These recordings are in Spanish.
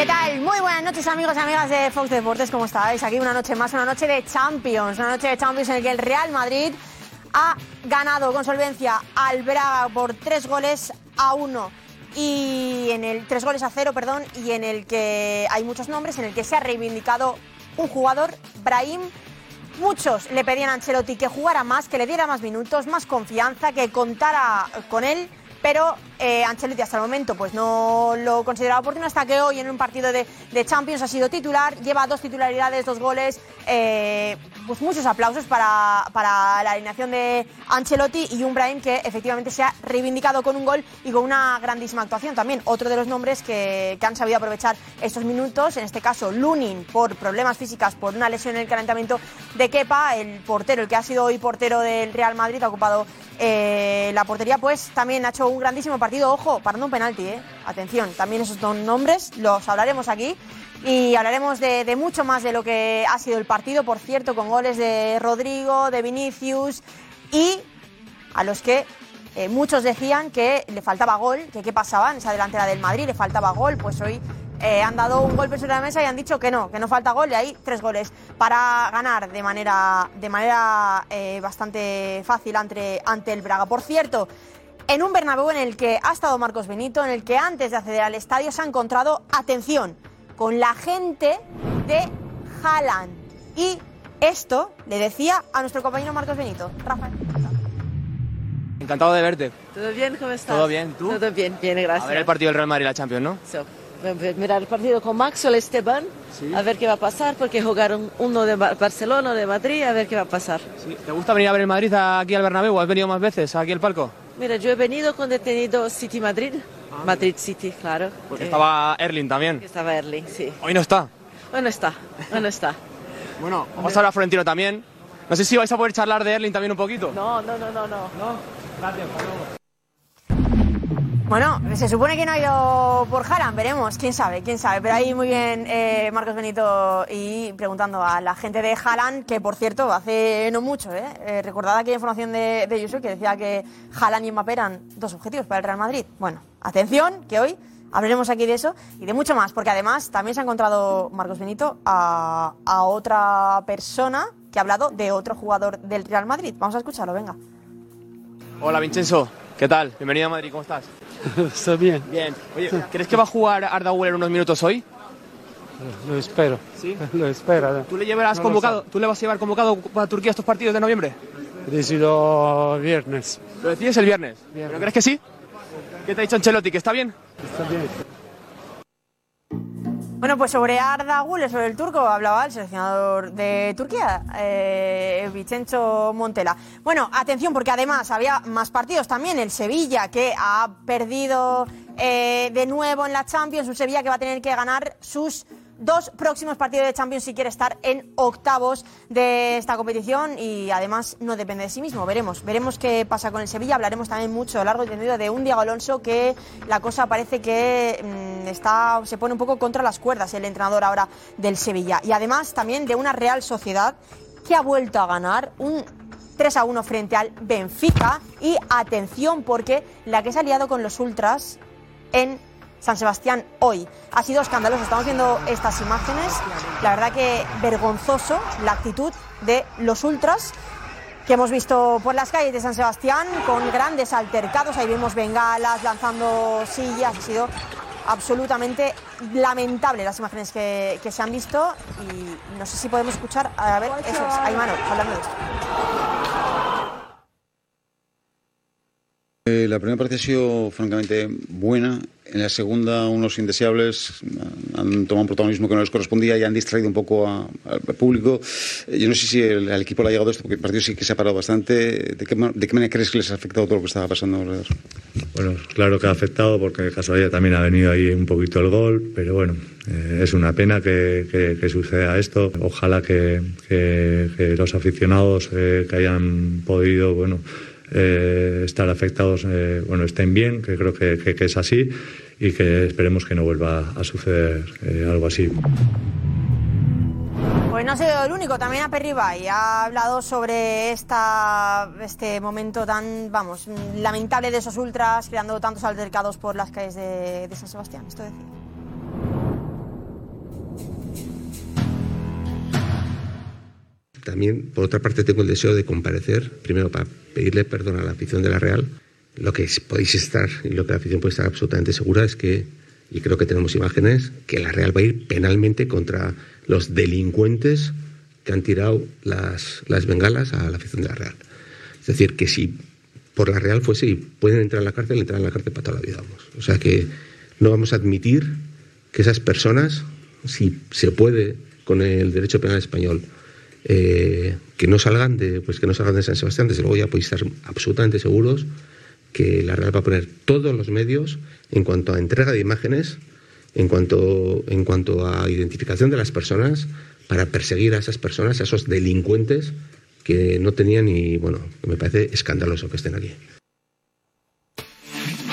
¿Qué tal? Muy buenas noches amigos y amigas de Fox Deportes, ¿cómo estáis? Aquí una noche más, una noche de Champions, una noche de Champions en la que el Real Madrid ha ganado con solvencia al Braga por tres goles a uno y en el tres goles a cero, perdón, y en el que hay muchos nombres, en el que se ha reivindicado un jugador, Brahim. Muchos le pedían a Ancelotti que jugara más, que le diera más minutos, más confianza, que contara con él pero eh, Ancelotti hasta el momento pues no lo consideraba oportuno hasta que hoy en un partido de, Champions ha sido titular, lleva dos titularidades, dos goles, eh, pues muchos aplausos para, para, la alineación de Ancelotti y un Brahim que efectivamente se ha reivindicado con un gol y con una grandísima actuación también. Otro de los nombres que, que han sabido aprovechar estos minutos, en este caso Lunin por problemas físicas, por una lesión en el calentamiento de Kepa, el portero, el que ha sido hoy portero del Real Madrid, ha ocupado eh, la portería, pues también ha hecho un grandísimo partido. Ojo, parando un penalti, ¿eh? Atención, también esos dos nombres los hablaremos aquí. Y hablaremos de, mucho más de lo que ha sido el partido, por cierto, con goles de Rodrigo, de Vinicius y a los que eh, muchos decían que le faltaba gol, que qué pasaba en esa delantera del Madrid, le faltaba gol, pues hoy eh, han dado un golpe sobre la mesa y han dicho que no, que no falta gol y hay tres goles para ganar de manera, de manera eh, bastante fácil ante, ante el Braga. Por cierto, en un Bernabéu en el que ha estado Marcos Benito, en el que antes de acceder al estadio se ha encontrado, atención, con la gente de Haaland. Y esto le decía a nuestro compañero Marcos Benito. Rafael. Encantado de verte. ¿Todo bien? ¿Cómo estás? ¿Todo bien? ¿Tú? Todo bien, bien, gracias. A ver el partido del Real Madrid y la Champions, ¿no? So, mirar el partido con Maxwell Esteban, Sí. a ver qué va a pasar, porque jugaron uno de Ba- Barcelona, de Madrid, a ver qué va a pasar. Sí. ¿Te gusta venir a ver el Madrid aquí al Bernabéu? ¿Has venido más veces aquí al palco? Mira, yo he venido cuando he tenido City Madrid, Madrid City, claro. Porque Eh, estaba Erling también. Estaba Erling, sí. Hoy no está. Bueno está, bueno está. Bueno, vamos a hablar a Florentino también. No sé si vais a poder charlar de Erling también un poquito. No, no, no, no, no. Gracias, hasta luego. Bueno, se supone que no ha ido por Haaland, veremos, quién sabe, quién sabe. Pero ahí muy bien eh, Marcos Benito y preguntando a la gente de Haaland, que por cierto hace no mucho, ¿eh? eh recordad aquella información de, de que decía que Haaland y Mbappé eran dos objetivos para el Real Madrid. Bueno, atención, que hoy hablaremos aquí de eso y de mucho más, porque además también se ha encontrado Marcos Benito a, a otra persona que ha hablado de otro jugador del Real Madrid. Vamos a escucharlo, venga. Hola, Vincenzo. ¿Qué tal? Bienvenido a Madrid, ¿cómo estás? Está bien, Bien. Oye, ¿crees que va a jugar Arda Güler unos minutos hoy? lo espero. Sí. Lo espera. ¿Tú le llevarás No convocado? ¿Tú le vas a llevar convocado para Turquía estos partidos de noviembre? He decidido viernes. ¿Lo decides el viernes? Viernes. ¿Pero crees que sí? ¿Qué te ha dicho Ancelotti? ¿Que está bien? Está bien. Bueno, pues sobre Arda Güler, sobre el turco, hablaba el seleccionador de Turquía, eh, Vicenzo Montela. Bueno, atención, porque además había más partidos también. El Sevilla, que ha perdido eh, de nuevo en la Champions. Un Sevilla que va a tener que ganar sus dos próximos partidos de Champions si quiere estar en octavos de esta competición y además no depende de sí mismo. Veremos, veremos qué pasa con el Sevilla. Hablaremos también mucho a largo y tendido de un Diego Alonso que la cosa parece que mm, está se pone un poco contra las cuerdas el entrenador ahora del Sevilla y además también de una Real Sociedad que ha vuelto a ganar un 3 a 1 frente al Benfica y atención porque la que se ha liado con los ultras en San Sebastián hoy. Ha sido escandaloso. Estamos viendo estas imágenes. La verdad que vergonzoso la actitud de los ultras que hemos visto por las calles de San Sebastián con grandes altercados. Ahí vemos bengalas lanzando sillas. Ha sido absolutamente lamentable las imágenes que, se han visto y no sé si podemos escuchar. A ver, eso es, Aymano, hablando de esto. Eh, la primera parte ha sido francamente buena. En la segunda, unos indeseables han tomado un protagonismo que no les correspondía y han distraído un poco a- al público. Eh, Yo no sé si el- al equipo le ha llegado esto, porque el partido sí que se ha parado bastante. ¿De qué, manera crees que les ha afectado todo lo que estaba pasando alrededor? Bueno, claro que ha afectado porque de casualidad también ha venido ahí un poquito el gol, pero bueno, eh, es una pena que, suceda esto. Ojalá que los aficionados eh, que hayan podido, bueno, eh, estar afectados, eh, bueno, estén bien, que creo que, que- que es así y que esperemos que no vuelva a suceder eh, algo así. Pues no ha sido el único, también Aperribay ha hablado sobre esta, este momento tan, vamos, lamentable de esos ultras, creando tantos altercados por las calles de, de San Sebastián. Esto decía. También, por otra parte, tengo el deseo de comparecer, primero para pedirle perdón a la afición de la Real. Lo que podéis estar y lo que la afición puede estar absolutamente segura es que, y creo que tenemos imágenes, que la Real va a ir penalmente contra los delincuentes que han tirado las, las bengalas a la afición de la Real. Es decir, que si por la Real fuese y pueden entrar en la cárcel, entrar en la cárcel para toda la vida. Vamos. O sea que no vamos a admitir que esas personas, si se puede con el derecho penal español, eh, que no salgan de pues que no salgan de San Sebastián, desde luego ya podéis estar absolutamente seguros que la Real va a poner todos los medios en cuanto a entrega de imágenes, en cuanto, en cuanto a identificación de las personas, para perseguir a esas personas, a esos delincuentes que no tenían y bueno, me parece escandaloso que estén aquí.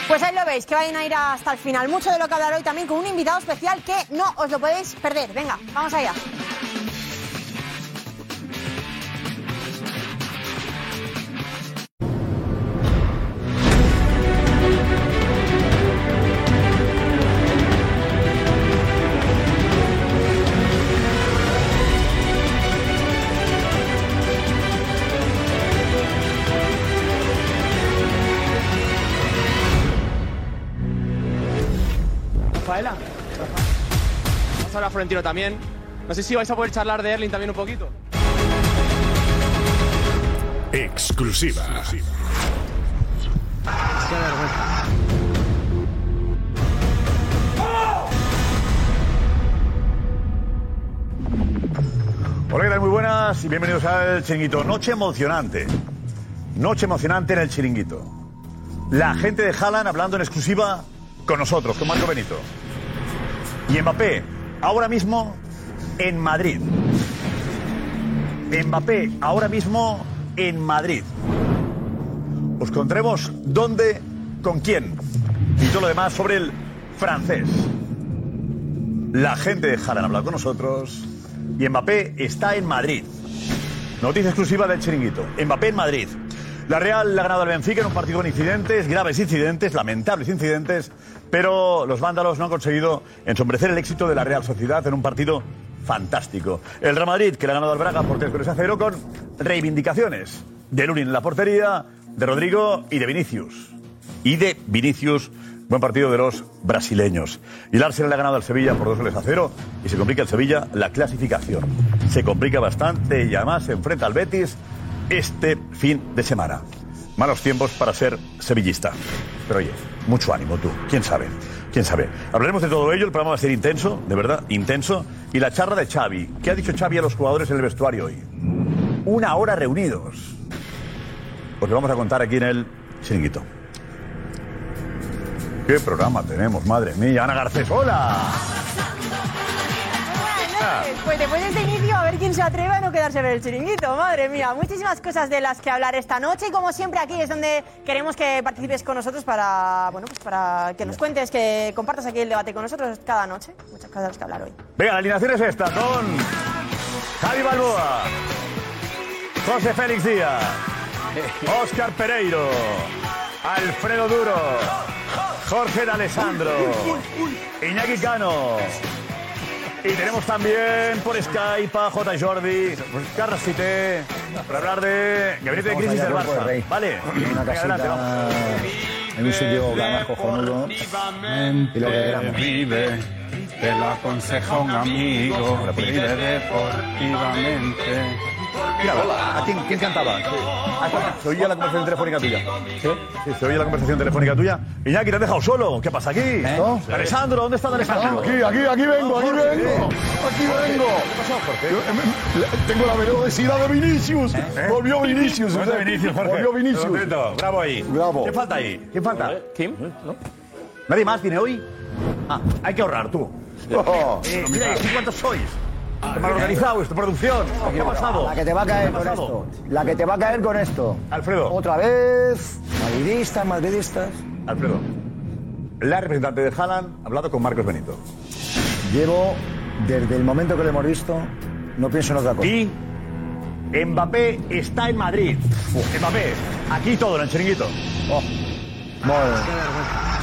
Pues ahí lo veis, que vayan a ir hasta el final. Mucho de lo que hablar hoy también con un invitado especial que no os lo podéis perder. Venga, vamos allá. Florentino también. No sé si vais a poder charlar de Erling también un poquito. Exclusiva. Hola, ¿qué tal? Muy buenas y bienvenidos al Chiringuito. Noche emocionante. Noche emocionante en el Chiringuito. La gente de Haaland hablando en exclusiva con nosotros, con Marco Benito. Y Mbappé, ahora mismo en Madrid. Mbappé, ahora mismo en Madrid. Os contaremos dónde, con quién. Y todo lo demás sobre el francés. La gente de Haaland ha hablado con nosotros y Mbappé está en Madrid. Noticia exclusiva del chiringuito. Mbappé en Madrid. La Real ha ganado al Benfica en un partido con incidentes, graves incidentes, lamentables incidentes, pero los vándalos no han conseguido ensombrecer el éxito de la Real Sociedad en un partido fantástico. El Real Madrid, que le ha ganado al Braga por tres goles a cero, con reivindicaciones de Lunin en la portería, de Rodrigo y de Vinicius. Y de Vinicius, buen partido de los brasileños. Y el Arsenal le ha ganado al Sevilla por dos goles a cero y se complica el Sevilla la clasificación. Se complica bastante y además se enfrenta al Betis este fin de semana. Malos tiempos para ser sevillista. Pero oye, mucho ánimo tú. ¿Quién sabe? ¿Quién sabe? Hablaremos de todo ello. El programa va a ser intenso, de verdad, intenso. Y la charla de Xavi. ¿Qué ha dicho Xavi a los jugadores en el vestuario hoy? Una hora reunidos. Pues lo vamos a contar aquí en el chiringuito. ¿Qué programa tenemos, madre mía? Ana Garcés, hola. Pues después de este inicio, a ver quién se atreve a no quedarse en el chiringuito. Madre mía, muchísimas cosas de las que hablar esta noche. Y como siempre, aquí es donde queremos que participes con nosotros para, bueno, pues para que nos cuentes, que compartas aquí el debate con nosotros cada noche. Muchas cosas de las que hablar hoy. Venga, la alineación es esta, con Javi Balboa, José Félix Díaz, Óscar Pereiro, Alfredo Duro, Jorge de Alessandro, Iñaki Cano. Y tenemos también por Skype a J. Jordi, Carlos Cité, para hablar de gabinete de crisis del Barça. Vale, Una Venga, adelante, casita vamos. en un sitio ganar cojonudo. Y lo que queramos. Vive, te lo aconseja un amigo. Vive deportivamente. Mira, ¿a quién, quién cantaba? Ah, ¿Se oía la conversación telefónica tuya? ¿Sí? Sí, se oía la conversación telefónica tuya. Iñaki, ¿te has dejado solo? ¿Qué pasa aquí? ¿No? Alessandro, ¿dónde está Alessandro? Aquí, aquí, aquí vengo, aquí vengo. Aquí vengo. ¿Qué pasó, Jorge? Yo, em, em, Tengo la velocidad de Vinicius. Volvió Vinicius. ¿Dónde está Vinicius, Jorge? Volvió Vinicius. Bravo ahí. Bravo. ¿Quién falta ahí? ¿Quién falta? ¿Kim? ¿Nadie más viene hoy? Ah, hay que ahorrar, tú. Oh, Eh, mira, ¿y cuántos sois? ¿Qué mal organizado esto, producción? ¿Qué ha pasado? La que te va a caer ¿Qué ha con esto. La que te va a caer con esto. Alfredo. Otra vez. Madridistas, madridistas. Alfredo. La representante de Haaland ha hablado con Marcos Benito. Llevo, desde el momento que lo hemos visto, no pienso en otra cosa. Y Mbappé está en Madrid. Mbappé, aquí todo en el chiringuito. Oh, madre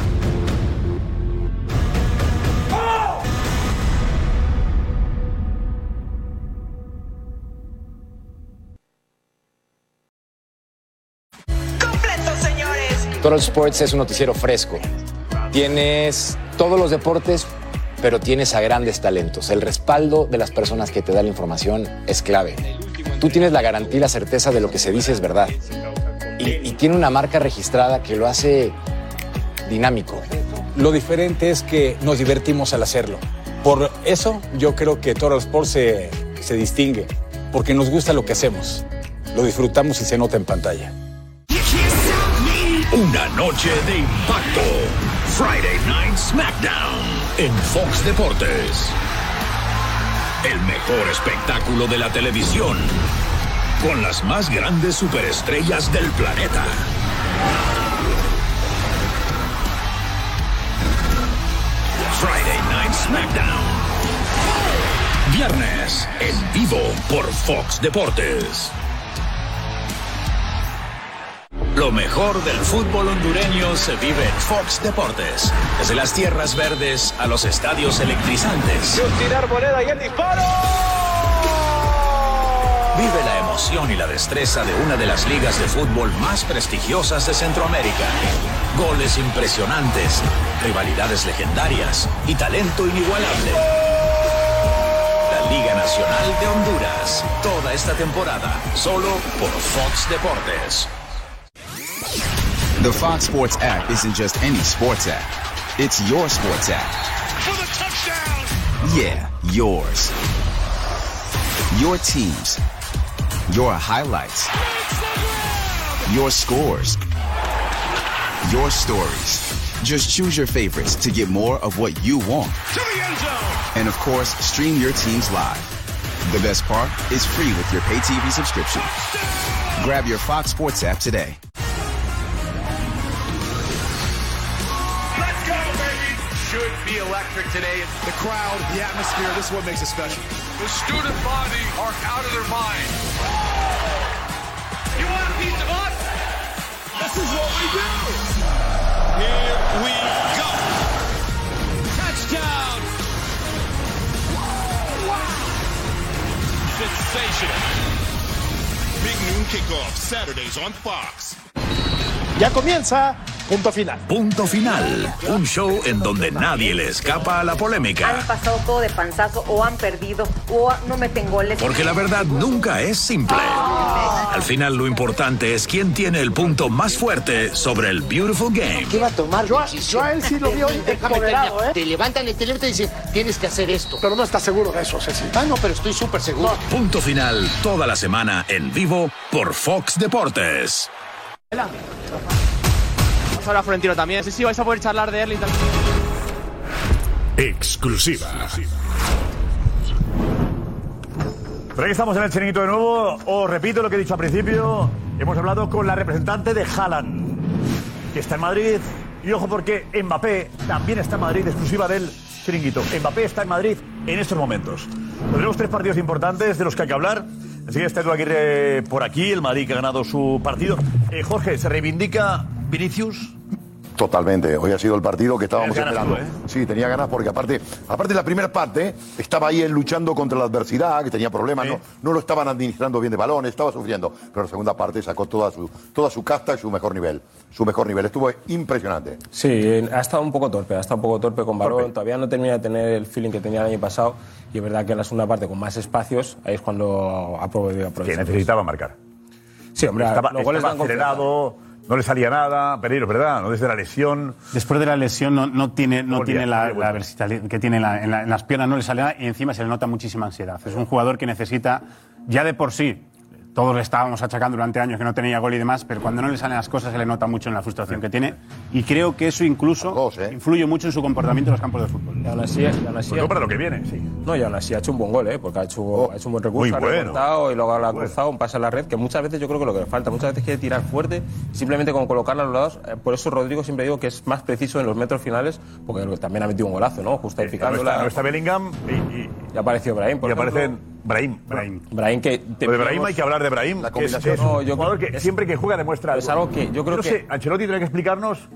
Sports es un noticiero fresco. Tienes todos los deportes, pero tienes a grandes talentos. El respaldo de las personas que te dan la información es clave. Tú tienes la garantía y la certeza de lo que se dice es verdad. Y, tiene una marca registrada que lo hace dinámico. Lo diferente es que nos divertimos al hacerlo. Por eso yo creo que Total Sports se distingue, porque nos gusta lo que hacemos. Lo disfrutamos y se nota en pantalla. Una noche de impacto. Friday Night SmackDown en Fox Deportes. El mejor espectáculo de la televisión. Con las más grandes superestrellas del planeta. Friday Night SmackDown. Viernes en vivo por Fox Deportes. Lo mejor del fútbol hondureño se vive en Fox Deportes. Desde las tierras verdes a los estadios electrizantes. Tirar moneda y el disparo. Vive la emoción y la destreza de una de las ligas de fútbol más prestigiosas de Centroamérica. Goles impresionantes, rivalidades legendarias y talento inigualable. La Liga Nacional de Honduras. Toda esta temporada, solo por Fox Deportes. The Fox Sports app isn't just any sports app. It's your sports app. For the touchdown! Yeah, yours. Your teams. Your highlights. Your scores. Your stories. Just choose your favorites to get more of what you want. And of course, stream your teams live. The best part is free with your pay TV subscription. Grab your Fox Sports app today. Be electric today. The crowd, the atmosphere, this is what makes it special. The student body are out of their mind. You want a piece of us? This is what we do. Here we go. Touchdown. Wow. Sensational. Big noon kickoff, Saturdays on Fox. Ya comienza Punto Final. Punto Final. Un show en donde nadie le escapa a la Han polémica. pasado todo de panzazo o han perdido o no meten goles. Porque la verdad nunca es simple. Al final lo importante es quién tiene el punto más fuerte sobre el Beautiful Game. ¿Qué va a tomar? Yo, yo a él sí lo vi hoy empoderado, ¿eh? Te levantan el teléfono y te dicen, tienes que hacer esto. Pero no estás seguro de eso, Ceci. Ah, no, pero estoy súper seguro. Punto Final toda la semana en vivo por Fox Deportes. Vamos ahora a Florentino también. Sé si vais a poder charlar de él y tal. Exclusiva. Pero aquí estamos en el chiringuito de nuevo. Os repito lo que he dicho al principio. Hemos hablado con la representante de Haaland, que está en Madrid. Y ojo porque Mbappé también está en Madrid, exclusiva del chiringuito. Mbappé está en Madrid en estos momentos. Tenemos tres partidos importantes de los que hay que hablar. Enseguida está Edu Aguirre por aquí, el Madrid que ha ganado su partido. Eh, Jorge, ¿se reivindica Vinicius? Totalmente. Hoy ha sido el partido que estábamos esperando. tú, ¿eh? Sí, tenía ganas porque aparte, aparte de la primera parte, estaba ahí él luchando contra la adversidad, que tenía problemas, no, no lo estaban administrando bien de balón, estaba sufriendo. Pero la segunda parte sacó toda su, toda su casta y su mejor nivel. Su mejor nivel. Estuvo impresionante. Sí, ha estado un poco torpe, ha estado un poco torpe con balón, todavía no termina de tener el feeling que tenía el año pasado y es verdad que en la segunda parte con más espacios, ahí es cuando ha podido aprovechar. Que necesitaba marcar. Sí, hombre, estaba, los goles estaba acelerado, no le salía nada. Pereiro, ¿verdad? No desde la lesión. Después de la lesión no, no tiene, no Volvía, tiene la, la versatilidad que tiene en, la- en la- en las piernas, no le sale nada y encima se le nota muchísima ansiedad. Es un jugador que necesita, ya de por sí, todos le estábamos achacando durante años que no tenía gol y demás, pero cuando no le salen las cosas se le nota mucho en la frustración que tiene y creo que eso incluso influye mucho en su comportamiento en los campos de fútbol. Y aún así, y aún así- Sobre todo para lo que viene, sí. No, y aún así ha hecho un buen gol, ¿eh? porque ha hecho, ha hecho un buen recurso, muy ha bueno. y luego le ha cruzado un pase a la red, que muchas veces yo creo que lo que le falta, muchas veces quiere tirar fuerte, simplemente con colocarla a los lados. eh, Por eso Rodrigo siempre digo que es más preciso en los metros finales, porque también ha metido un golazo, ¿no? Ahí No está, no está Bellingham y, y, Y apareció Brahim, por y ejemplo. aparecen Brahim. Brahim. Brahim que... Lo de Brahim hay que hablar de Brahim. La que es, es un No, yo jugador creo que es- siempre que juega demuestra es algo que yo creo no que- sé, Ancelotti tiene que explicarnos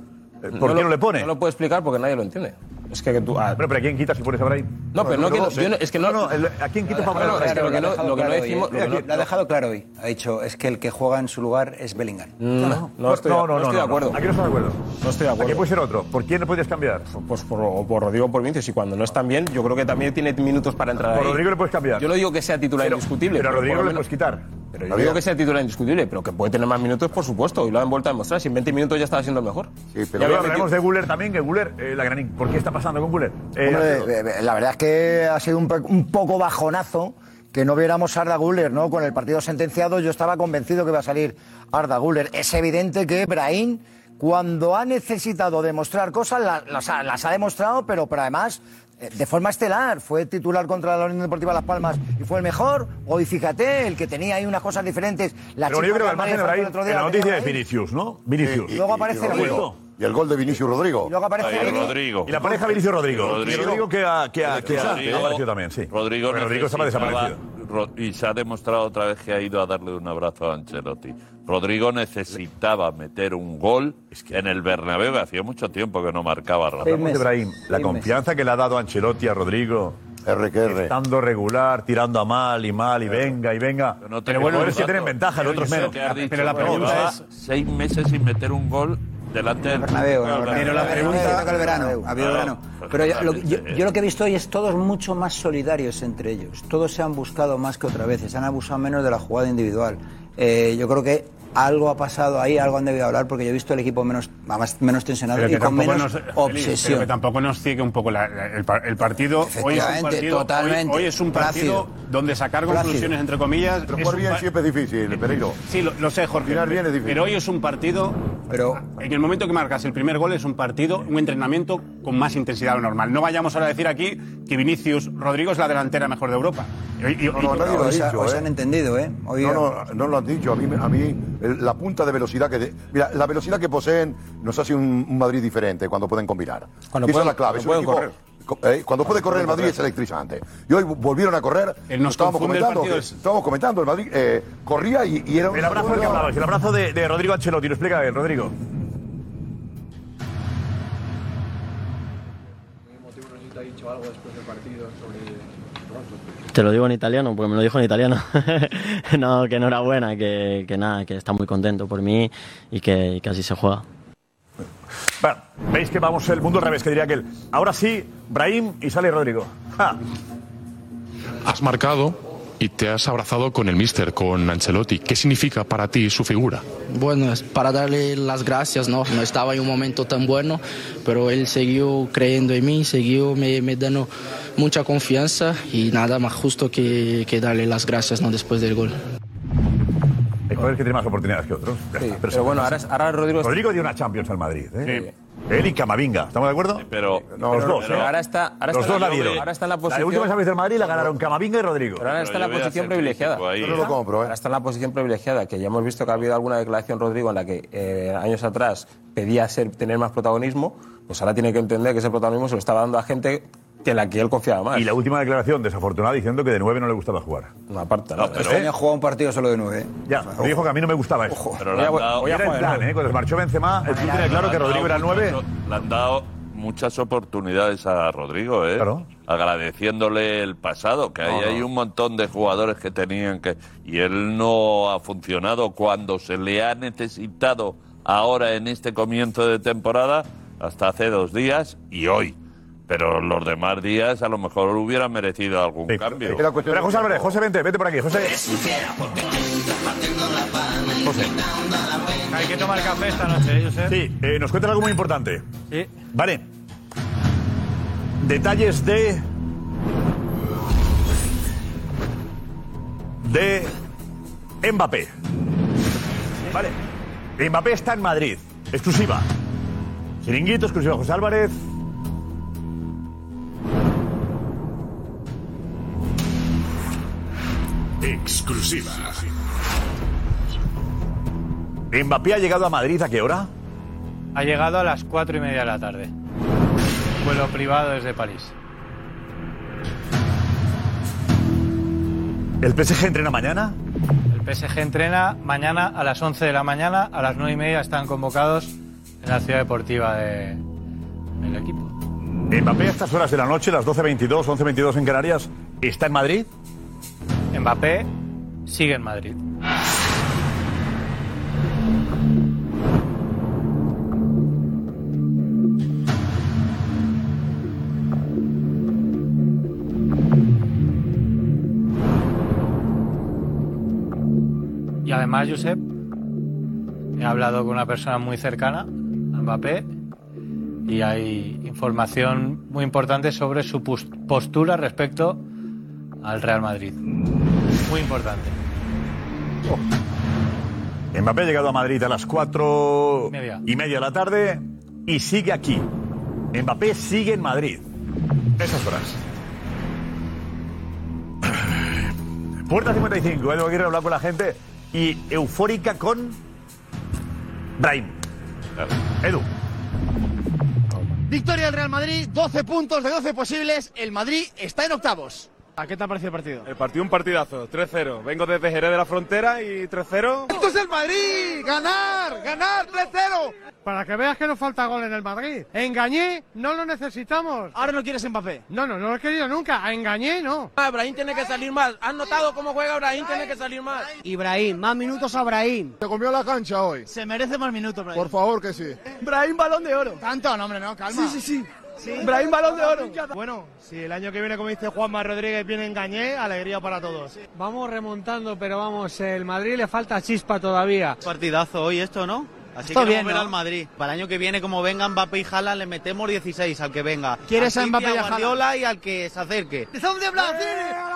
eh, por qué lo- no le pone. No lo puede explicar porque nadie lo entiende. Es que tú. ah, Bueno, pero ¿a quién quitas si pones a Brahim? No, pero no, que, dos, yo no- es que no. el- ¿A quién quitas No, para no, a es que Brahim? lo que no, lo que no decimos. lo que no- Lo ha dejado claro hoy. Ha dicho, es que el que juega en su lugar es Bellingham. No, no estoy, no, no, no estoy no, de acuerdo. Aquí no estás de acuerdo. No estoy de ¿A acuerdo. quién puede ser otro? ¿Por quién no podrías cambiar? Pues por, o por Rodrigo por Vinicius. Y cuando no están bien, yo creo que también tiene minutos para entrar Por ahí. Rodrigo le puedes cambiar. Yo no digo que sea titular Pero- indiscutible. pero a Rodrigo por lo le puedes quitar. Pero yo digo que sea titular indiscutible, pero que puede tener más minutos, por supuesto. Y lo han vuelto a demostrar. Si en 20 minutos ya estaba siendo el mejor. Sí, pero Luego hablaremos de Guller también, que Guller, eh, la gran... ¿por qué está pasando con Guller? Eh, Hombre, eh, la verdad es que ha sido un, poco bajonazo que no viéramos a Arda Guller, ¿no? Con el partido sentenciado yo estaba convencido que iba a salir Arda Guller. Es evidente que Brahim, cuando ha necesitado demostrar cosas, la- las, ha, las ha demostrado, pero, pero además de forma estelar. Fue titular contra la Unión Deportiva Las Palmas y fue el mejor. Hoy fíjate, el que tenía ahí unas cosas diferentes. La Pero yo creo que al margen el otro día la la noticia es. Vinicius, ¿no? Vinicius. Y luego aparece ¿Lo has Rodrigo. Y el gol de Vinicius Rodrigo. Y luego aparece Ahí, Rodrigo. Y la pareja Vinicius Rodrigo. Rodrigo. Y Rodrigo que ha, que ha, que ha, Rodrigo- ha aparecido también, sí. Rodrigo, Rodrigo estaba desaparecido. Y se ha demostrado otra vez que ha ido a darle un abrazo a Ancelotti. Rodrigo necesitaba meter un gol en el Bernabéu, que hacía mucho tiempo que no marcaba. Rodrigo. Hablamos de Brahim, la confianza que le ha dado Ancelotti a Rodrigo. R que R. Estando regular, tirando a mal y mal y venga y venga. No te Pero bueno, creo es que tienen ventaja, otros Pero menos. que Pero la pregunta es... seis meses sin meter un gol delante del Bernabéu, Bernabéu. Pero la pregunta el verano, ha habido verano. pues Pero yo lo, sí, yo- sí. yo lo que he visto hoy es todos mucho más solidarios entre ellos. Todos se han buscado más que otra vez, se han abusado menos de la jugada individual. Eh, yo creo que algo ha pasado ahí, algo han debido hablar, porque yo he visto el equipo menos, más, menos tensionado Pero y con menos nos, pero obsesión. que tampoco nos ciegue un poco la- la- el, par- el partido. Hoy es un partido, totalmente. Hoy, hoy es un partido Plácido. donde sacar Plácido. conclusiones, entre comillas. Pero un bien siempre es difícil, Pereiro. Sí, lo, lo sé, Jorge. Bien es difícil. Pero hoy es un partido. Pero en el momento que marcas el primer gol es un partido, un entrenamiento con más intensidad de lo normal. No vayamos ahora a decir aquí que Vinicius Rodrigo es la delantera mejor de Europa. Y- y- No, no, y- nadie lo ha dicho, se ¿eh? han entendido, ¿eh? Hoy- No, no, no lo han dicho. A mí, a mí el- la punta de velocidad que... de- mira, la velocidad que poseen nos hace un, un Madrid diferente cuando pueden combinar. Cuando Esa pueden- es la clave. Es un pueden equipo- eh, cuando puede correr el Madrid es electrizante. Y hoy volvieron a correr. Él nos estábamos el comentando, partido, es- estábamos comentando, el Madrid eh, corría y, y era un... El abrazo del que hablabas, el abrazo de, de Rodrigo Ancelotti. Lo explica él, Rodrigo. Te lo digo en italiano, porque me lo dijo en italiano. no, que enhorabuena, que, que nada, que está muy contento por mí y que, y que así se juega. Bueno, veis que vamos el mundo al revés, que diría aquel. Ahora sí, Brahim y sale Rodrigo. Ja. Has marcado y te has abrazado con el míster, con Ancelotti. ¿Qué significa para ti su figura? Bueno, es para darle las gracias, ¿no? No estaba en un momento tan bueno, pero él siguió creyendo en mí, siguió me, me dando mucha confianza y nada más justo que, que darle las gracias, ¿no? Después del gol. Jugadores que tienen más oportunidades que otros. Está, pero bueno, ahora, ahora Rodrigo... Rodrigo dio una Champions al Madrid. ¿eh? Él y Camavinga. ¿Estamos de acuerdo? Pero, No, los dos. pero ¿eh? ahora está- ahora los está dos la- la dieron. ahora está en la La posición- última Champions del Madrid la ganaron Camavinga y Rodrigo. Pero ahora está en la posición privilegiada. ahí, Yo no lo compro, ¿eh? Ahora está en la posición privilegiada, que ya hemos visto que ha habido alguna declaración, Rodrigo, en la que eh, años atrás pedía ser, tener más protagonismo, pues ahora tiene que entender que ese protagonismo se lo estaba dando a gente que en la que él confiaba más. Y la última declaración desafortunada diciendo que de nueve no le gustaba jugar. No, aparte, No, Este año ha jugado un partido solo de nueve. ¿eh? Ya, me dijo que a mí no me gustaba eso. Pero le han dado- Era el plan, ¿eh? Cuando se marchó Benzema, el club tenía claro que Rodrigo era el nueve. Le han dado muchas oportunidades a Rodrigo, ¿eh? Agradeciéndole el pasado, que ahí No, no. hay un montón de jugadores que tenían que... Y él no ha funcionado cuando se le ha necesitado ahora en este comienzo de temporada, hasta hace dos días y hoy. Pero los demás días a lo mejor hubieran merecido algún cambio. Espera, José Álvarez, José, vente, vete por aquí. José. José. Hay que tomar café esta noche, ¿eh, Josep? Sí, eh, nos cuentan algo muy importante. Sí. Vale. Detalles de. de. Mbappé. Vale. Mbappé está en Madrid. Exclusiva. Chiringuito, exclusiva José Álvarez. Exclusiva. Mbappé ha llegado a Madrid a qué hora? Ha llegado a las cuatro y media de la tarde. Vuelo privado desde París. ¿El PSG entrena mañana? El PSG entrena mañana a las 11 de la mañana, a las 9 y media están convocados en la ciudad deportiva de- del equipo. Mbappé a estas horas de la noche, las 12.22, 11.22 en Canarias, ¿está en Madrid? Mbappé sigue en Madrid. Y además, Josep, he hablado con una persona muy cercana a Mbappé y hay información muy importante sobre su pos- postura respecto al Real Madrid. Muy importante. Mbappé ha llegado a Madrid a las 4 Y media. y media de la tarde y sigue aquí. Mbappé sigue en Madrid. Esas horas. Puerta 55, Edu Aguirre hablar con la gente y eufórica con Brahim. Edu. Victoria del Real Madrid, 12 puntos de 12 posibles. El Madrid está en octavos. ¿A qué te ha parecido el partido? El partido un partidazo, 3-0. Vengo desde Jerez de la Frontera y 3-0. ¡Esto es el Madrid! ¡Ganar! ¡Ganar 3-0! Para que veas que no falta gol en el Madrid. Engañé, no lo necesitamos. Ahora no quieres Mbappé. No, no, no lo he querido nunca. A Engañé, no. Brahim tiene que salir más. ¿Has notado cómo juega Brahim? Tiene que salir más. Ibrahim, más minutos a Brahim. Se comió la cancha hoy. Se merece más minutos, Brahim. Por favor que sí. Brahim, balón de oro. Tanto, no, hombre, no, calma. Sí, sí, sí. Brahim, balón de oro. Bueno, si el año que viene, como dice Juanma Rodríguez, viene Engañé, alegría para todos. Vamos remontando, pero vamos, el Madrid le falta chispa todavía. Partidazo hoy esto, ¿no? Así Está que bien, vamos a ver ¿no? al Madrid. Para el año que viene, como vengan Mbappé y Haaland, le metemos 16 al que venga. ¿Quieres a City, Mbappé y a Guardiola y al que se acerque. ¡Estamos de Brasil!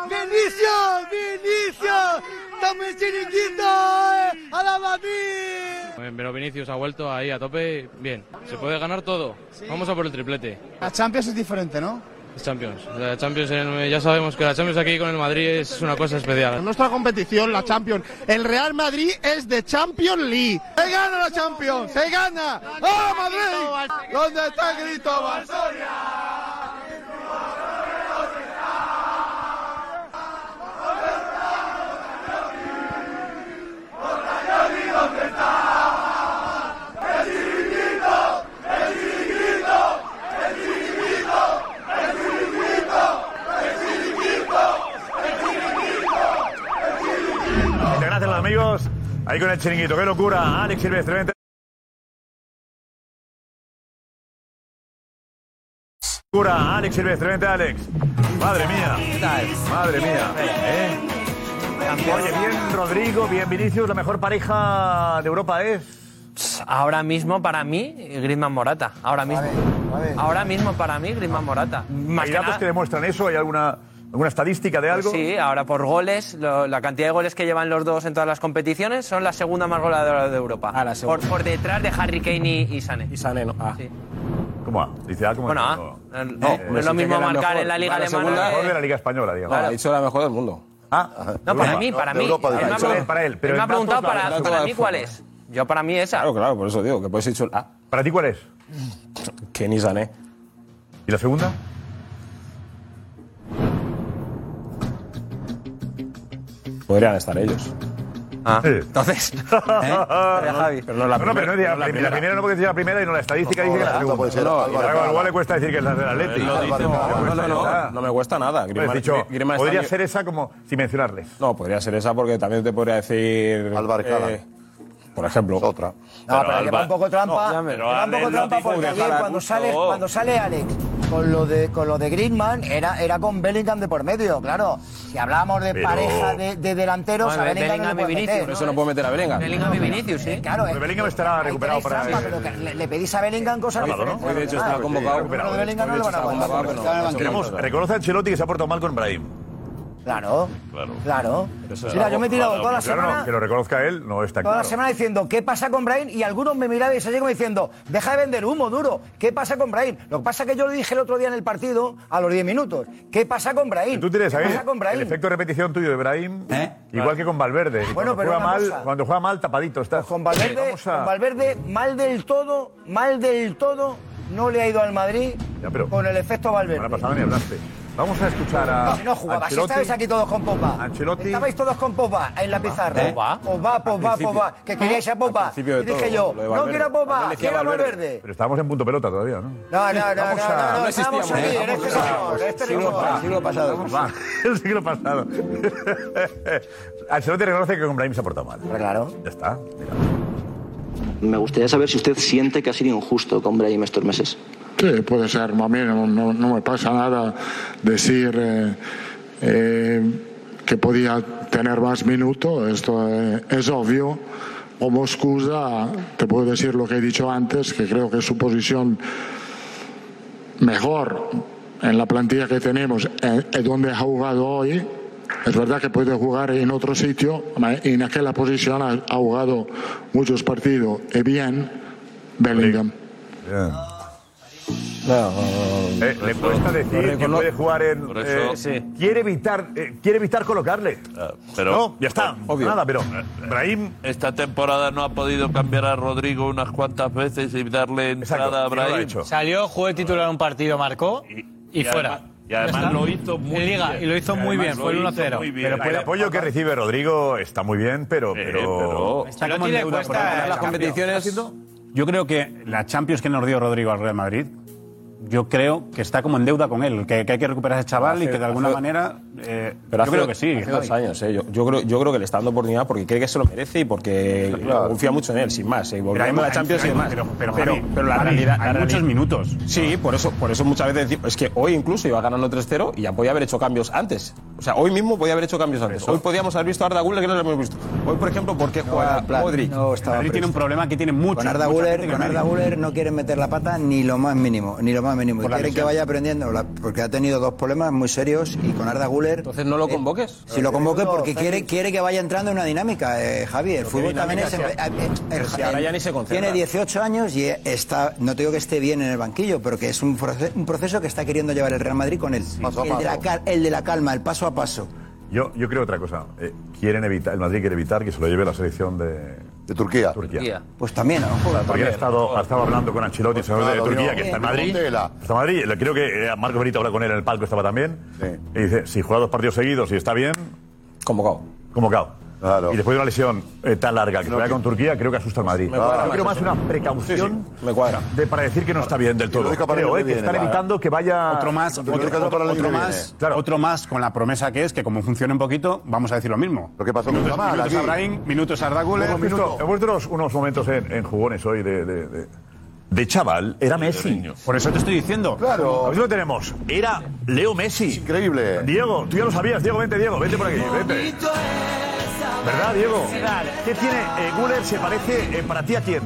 ¡Vinicius! ¡Vinicius! ¡Estamos en chiringuito! eh! ¡A la Madrid! Pero Vinicius ha vuelto ahí a tope, bien. Se puede ganar todo. Vamos a por el triplete. La Champions es diferente, ¿no? Champions. La Champions en- ya sabemos que la Champions aquí con el Madrid es una cosa especial. Nuestra competición, la Champions, el Real Madrid es de Champions League. ¡Se gana la Champions! ¡Se gana! ¡Oh, Madrid! ¿Dónde está el grito Barcelona? Muchas gracias, los amigos. Ahí con el chiringuito. ¡Qué locura! Alex Silvestre, vente. Locura, Alex Silvestre, vente, Alex. Madre mía. Madre mía. ¿Eh? Oye, bien Rodrigo, bien Vinicius, la mejor pareja de Europa es. Ahora mismo para mí, Griezmann Morata. Ahora mismo. Ahora mismo para mí, Griezmann Morata. Más ¿Hay que datos que demuestran eso? ¿Hay alguna, alguna estadística de algo? Sí, ahora por goles, lo- la cantidad de goles que llevan los dos en todas las competiciones son la segunda más goleadora de Europa. por, por detrás de Harry Kane y, y Sané. Y Sané, ¿no? Ah. Sí. ¿cómo va? Dice A, ¿cómo Bueno, va? ah, no, Eh, no es lo mismo marcar en la Liga Alemana. que- mejor de la Liga Española, digamos. Ha dicho la mejor del mundo. Ah, No, para mí, para mí. Él me ha Para él, preguntado- para él. Pero él me ha preguntado para, mí cuál es. Yo para mí esa. Claro, claro, por eso digo que puedes dicho el A. ¿Para ti cuál es? Que ni Sané. ¿Y la segunda? Podrían estar ellos. Ah, entonces. Pero no, pero no la No, no, pero no la la, primera. primera no porque decía la primera y no la estadística dice que la segunda. puede ser No, igual le cuesta decir que es la del Atleti. Dice, no, Cala. no, no, no, no me cuesta nada. Pues Griezmann- dicho, está podría ser esa como sin mencionarles. No, podría ser esa porque también te podría decir. Álvaro Cala. eh, por ejemplo. Otra. No, pero, que va un poco trampa. No, que pero va un poco trampa porque Haaland cuando sale, cuando sale Alex con lo de con lo de Griezmann era, era con Bellingham de por medio, claro. Si hablábamos de Pero- pareja de, de delanteros, Bueno, a Bellingham, Bellingham no y le puede Vinicius, meter. Por eso no puedo meter a Bellingham. Bellingham y Vinicius, sí. Claro, Pero eh, Bellingham estará recuperado para el- le, le pedís a Bellingham cosas Sábado, ¿no? diferentes. Hoy de hecho Ah, está convocado. recuperado. Lo de Bellingham no lo van a reconoce a Ancelotti que se ha portado mal con Brahim. Claro, Claro. claro. Eso Mira, yo me he tirado toda la Claro, no, semana... que lo reconozca él no está Toda la semana diciendo, ¿qué pasa con Brain? Y algunos me mirabais así como diciendo, deja de vender humo, duro. ¿Qué pasa con Brain? Lo que pasa es que yo le dije el otro día en el partido, a los 10 minutos, ¿qué pasa con Brain? Tú tienes ¿Qué ahí pasa con el efecto de repetición tuyo de Brahim, igual que con Valverde. Bueno, cuando, pero juega mal, cosa. cuando juega mal, tapadito estás. Con Valverde, a- con Valverde, mal del todo, mal del todo, no le ha ido al Madrid Ya, pero- con el efecto Valverde. Semana pasada ni hablaste. Vamos a escuchar a. No, si no jugaba, si Ancelotti. estabais aquí todos con Popa. Ancelotti. Estabais todos con Popa en la pizarra. Pogba. Popa, Popa, principio. Popa. Que queríais a Popa. Al principio de Y dije todo, yo, no quiero a Popa, quiero a Valverde. Pero estábamos en punto pelota todavía, ¿no? No, no, no, no, Vamos no, a- no, aquí, ¿eh? en este señor, este pa- siglo pasado. El siglo pasado. Ancelotti reconoce que con Brahim se ha portado mal. Claro. Ya está. Mira. Me gustaría saber si usted siente que ha sido injusto con Brahim estos meses. Sí, puede ser, a mí no, no- no me pasa nada decir eh, eh, que podía tener más minutos, esto eh, es obvio. Como excusa, te puedo decir lo que he dicho antes, que creo que su posición mejor en la plantilla que tenemos eh, es donde ha jugado hoy. Es verdad que puede jugar en otro sitio, en aquella posición ha, jugado muchos partidos y bien Bellingham. Eh, le cuesta decir que puede jugar en. Por eso- eh, Sí. Quiere evitar, eh, quiere evitar colocarle. Pero, no, ya está. Obvio. Nada, pero Brahim. Esta temporada no ha podido cambiar a Rodrigo unas cuantas veces y darle entrada a Brahim. Salió, jugó de titular un partido, marcó y, y fuera. además- y además lo hizo muy En Liga, bien. y lo hizo muy bien, fue el hizo 1-0. muy bien. Pero el apoyo que recibe Rodrigo está muy bien, pero. pero... Está como en deuda por ganar las competiciones. Yo creo que la Champions que nos dio Rodrigo al Real Madrid, yo creo que está como en deuda con él, que, que hay que recuperar a ese chaval y Hace- que de alguna hace- manera. eh, Pero yo hace, creo que sí. hace dos años, ¿eh? yo, yo creo, yo creo que le está dando oportunidad porque cree que se lo merece y porque confía mucho en él, sin más. Y Pero hay- a la Champions y hay- demás. pero- pero, pero, Javi, pero la Javi, realidad. hay la muchos realidad- minutos. Sí, por eso, por eso muchas veces decimos. Es que hoy incluso iba ganando 3-0 y ya podía haber hecho cambios antes. O sea, hoy mismo podía haber hecho cambios antes. Hoy podíamos haber visto a Arda Güler que no lo hemos visto. Hoy, por ejemplo, ¿por qué juega Modric? No Madrid tiene un problema que tiene mucho. Con Arda no. Güler no quieren meter la pata ni lo más mínimo, ni lo más mínimo. Y quieren que vaya aprendiendo, la- porque ha tenido dos problemas muy serios y con Arda Güler. Entonces no lo convoques. Si lo convoque porque quiere, quiere que vaya entrando en una dinámica, eh, Javi. El fútbol también es. dinámica eh, eh, Pero el- si ahora ya ni se concentra. Tiene 18 años y está. No te digo que esté bien en el banquillo, pero que es un proceso, un proceso que está queriendo llevar el Real Madrid con él. Paso a el, de la, paso. cal- el de la calma, el paso a paso. Yo, yo creo otra cosa. Eh, quieren evitar, el Madrid quiere evitar que se lo lleve la selección de, de Turquía. Pues también, a lo mejor. Porque ha estado, ha estado hablando con Ancelotti, el señor de Turquía, no. que está en Madrid. Está en Madrid. Creo que eh, Marco Benito habla con él en el palco, estaba también. Y dice, si juega dos partidos seguidos y está bien... Convocado. Convocado. Y después de una lesión eh, tan larga que se vaya con Turquía, creo que asusta al Madrid. Me cuadra Yo creo más una precaución Me cuadra. de, para decir que no está bien del todo. Creo, año eh, que están claro. evitando que vaya... Otro más, otro, otro- otro más, otro más con la promesa que es que como funcione un poquito, vamos a decir lo mismo. Lo que pasó con minutos, Jamal minutos aquí. a Brahim, minutos a Arda Güler, Hemos visto, hemos visto unos, unos momentos en, en jugones hoy de, de, de- de chaval. Era Messi. Por eso te estoy diciendo. Claro. A ver si lo tenemos. Era Leo Messi. Increíble. Diego, tú ya lo sabías. Diego, vente, Diego. Vente por aquí. Vente. ¿Verdad, Diego? ¿Qué tiene eh, Guller? ¿Se parece eh, para ti a quién?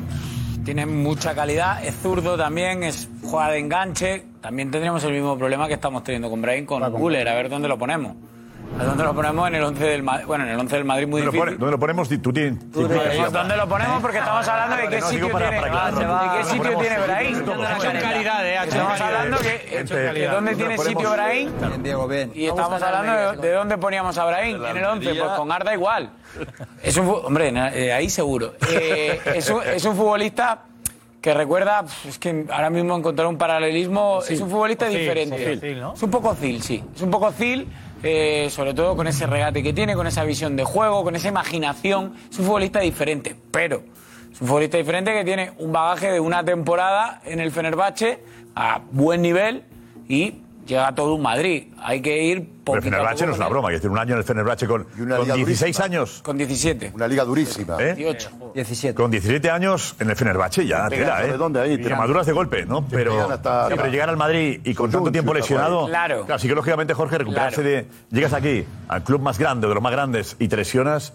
Tiene mucha calidad, es zurdo también, es juega de enganche. También tendríamos el mismo problema que estamos teniendo con Brahim, con Guller, a ver dónde lo ponemos. ¿A dónde lo ponemos? En el 11 del Madrid. Bueno, en el 11 del Madrid muy ¿Dónde lo, difícil. pone- dónde lo ponemos? Tú tienes. ¿Dónde lo ponemos? Porque estamos hablando de qué No, sitio tiene, de qué Lo sitio tiene Brahim. hecho Calidad, eh, Estamos hablando de dónde tiene sitio Brahim. Bien, Diego, bien. Y estamos hablando de, de dónde poníamos a Brahim en el 11, pues con Arda igual. Es un hombre, eh, ahí seguro. Eh, es, un, es un futbolista que recuerda, es que ahora mismo encontrar un paralelismo, es un futbolista Ozil, diferente. Ozil, ¿no? Es un poco Zil, sí. Es un poco Zil, eh, sobre todo con ese regate que tiene, con esa visión de juego, con esa imaginación. Es un futbolista diferente, pero es un futbolista diferente que tiene un bagaje de una temporada en el Fenerbahce a buen nivel y llega todo un Madrid. Hay que ir Pero el poquito a Fenerbahce no es una broma. Que tiene un año en el Fenerbahce con, una con liga 16 durísima. años. Con 17. Una liga durísima. ¿Eh? 18. 17. Con 17 años en el Fenerbahce ya, Pegan tela, ¿eh? dónde ahí, tiran. maduras de golpe, ¿no? Pero, hasta- sí, pero llegar al Madrid y con tanto tiempo lesionado. Claro. sí que lógicamente, Jorge, recuperarse de. Llegas aquí, al club más grande, de los más grandes, y te lesionas.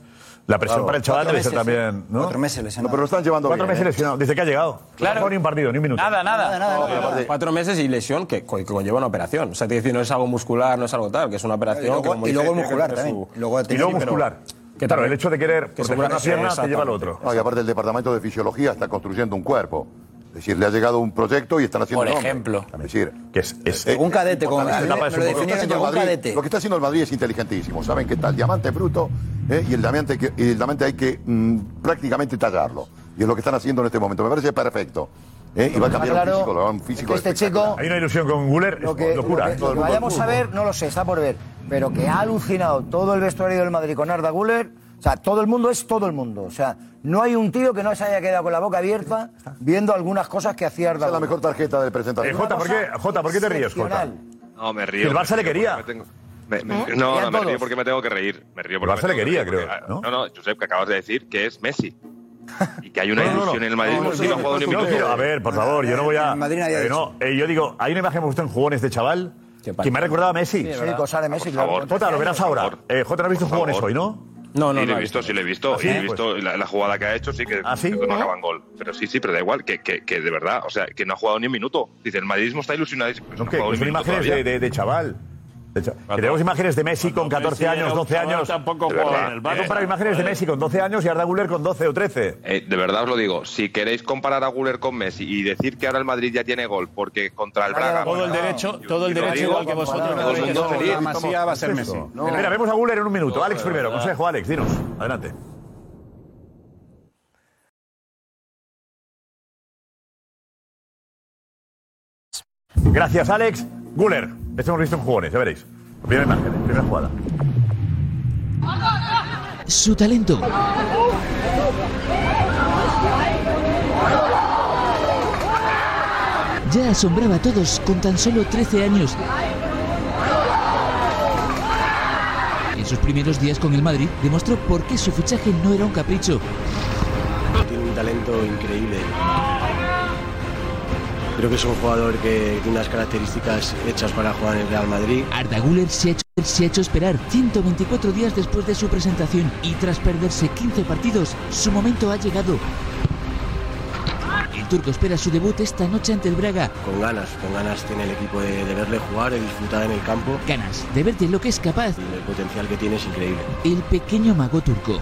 La presión Claro. para el chaval debe ser meses, también, ¿no? Cuatro meses No, lesionado. pero lo están llevando Cuatro bien. meses ¿eh? lesionado, desde que ha llegado. Claro. No ni un partido, ni un minuto. Nada, nada. Nada, nada, No, nada. Cuatro meses y lesión que, co- que conlleva una operación. O sea, te decir, no es algo muscular, no es algo tal, que es una operación. Y luego- que, y luego dice, muscular también. su- Luego Y luego muscular. que claro, el hecho de querer que proteger una pierna te lleva al otro. No, y aparte el departamento de fisiología está construyendo un cuerpo. Es decir, le ha llegado un proyecto y están haciendo Por un ejemplo. Es decir, Que es, es- eh, Un cadete, etapa me de lo que, está haciendo el un Madrid, cadete. lo que está haciendo el Madrid es inteligentísimo. Saben que está el diamante bruto ¿eh? y el diamante, que, y el diamante hay que mm, prácticamente tallarlo. Y es lo que están haciendo en este momento. Me parece perfecto. ¿eh? Y va a cambiar Claro, el físico, lo va a un físico es que este chico- Hay una ilusión con Guller, Lo que, locura. lo que- ¿eh? Lo que vayamos a ver, no lo sé, está por ver. Pero que ha alucinado todo el vestuario del Madrid con Arda Guller. O sea, todo el mundo es todo el mundo. O sea, no hay un tío que no se haya quedado con la boca abierta viendo algunas cosas que hacía Arda Esa es la mejor tarjeta de presentación. Eh, Jota, ¿por qué, Jota, ¿por qué te ríes, Jota? No, me río. El Barça le quería. porque me tengo- me- me- ¿Eh? no, no, me río porque me tengo que reír. Me río El Barça le quería, creo, porque- No, no, Josep, que acabas de decir que es Messi. Y que hay una No, no, no. ilusión en el Madrid. No, No, no, no, jugado ni un no minuto. quiero- a ver, por favor, yo no voy a. En Madrid nadie ha eh, no, eh, yo digo, hay una imagen que me gusta en jugones de chaval que me ha recordado a Messi. Sí, cosas de Messi, claro. favor. Jota, lo verás ahora. Eh, Jota, ¿no has visto Por jugones hoy, no? No, sí, lo he visto, sí, lo he visto. ¿Ah, y he visto la, la jugada que ha hecho, sí, que, ¿Ah, sí? que no acaba en gol. Pero sí, sí, pero da igual, que, que, que de verdad, o sea, que no ha jugado ni un minuto. Dice, el madridismo está. No, No, ha que jugado ni son un minuto imágenes de, de- de chaval. De que tenemos imágenes de Messi con 14 Messi años, era un 12 chaval, años. tampoco De jugaba verdad. en el Va a Barça. comparar imágenes de Messi con 12 años y Arda Güler con 12 o 13. Eh, de verdad os lo digo, si queréis comparar a Guller con Messi y decir que ahora el Madrid ya tiene gol porque contra el Braga... Todo el derecho, todo el derecho igual que vosotros. todo el no mundo feliz. la Masía va a ser Messi. Mira, vemos a Güler en un minuto. Alex primero, consejo, Alex, dinos. Adelante. Gracias, Alex. Guller, esto hemos visto en jugones, ya veréis. Primera imagen, primera jugada. Su talento. Ya asombraba a todos con tan solo 13 años. En sus primeros días con el Madrid demostró por qué su fichaje no era un capricho. Tiene un talento increíble. Creo que es un jugador que tiene unas características hechas para jugar en el Real Madrid. Arda Güler se ha, hecho, se ha hecho esperar 124 días después de su presentación y tras perderse 15 partidos, su momento ha llegado. El turco espera su debut esta noche ante el Braga. Con ganas, con ganas tiene el equipo de, de verle jugar, de disfrutar en el campo. Ganas de ver de lo que es capaz. Y el potencial que tiene es increíble. El pequeño mago turco.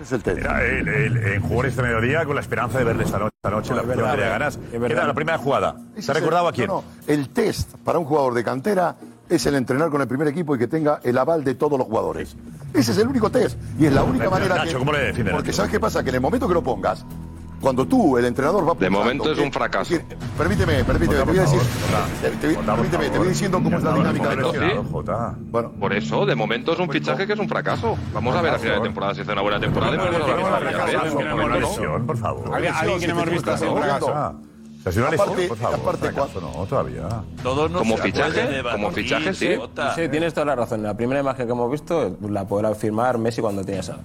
Ese es el test. Mira, el, el- en jugones de mediodía con la esperanza de verle esta noche, esta noche la primera de ganas. ¿Qué tal la primera jugada? ¿Se ha recordado a quién? No, no, el test para un jugador de cantera es el entrenar con el primer equipo y que tenga el aval de todos los jugadores. Ese es el único test. Y es la única manera Nacho, que... ¿cómo le defiende, Porque? ¿sabes qué pasa? Que en el momento que lo pongas, cuando tú, el entrenador, va De pulsando momento es que- un fracaso. permíteme, permíteme, te voy a decir... te- te- Permíteme, te voy diciendo cómo es la dinámica del entrenador. sí. Bueno, Por eso, de momento es un fichaje que es un fracaso. Vamos a ver a final de temporada si hace una buena temporada. a por favor. Alguien- que no hemos visto así un fracaso. O sea, si una lesión, Aparte- por favor. aparte, fracaso no, todavía. Todos no Como fichaje, como fichaje, sí. Sí, tienes toda la razón. La primera imagen que hemos visto la podrá firmar Messi cuando tenía esa.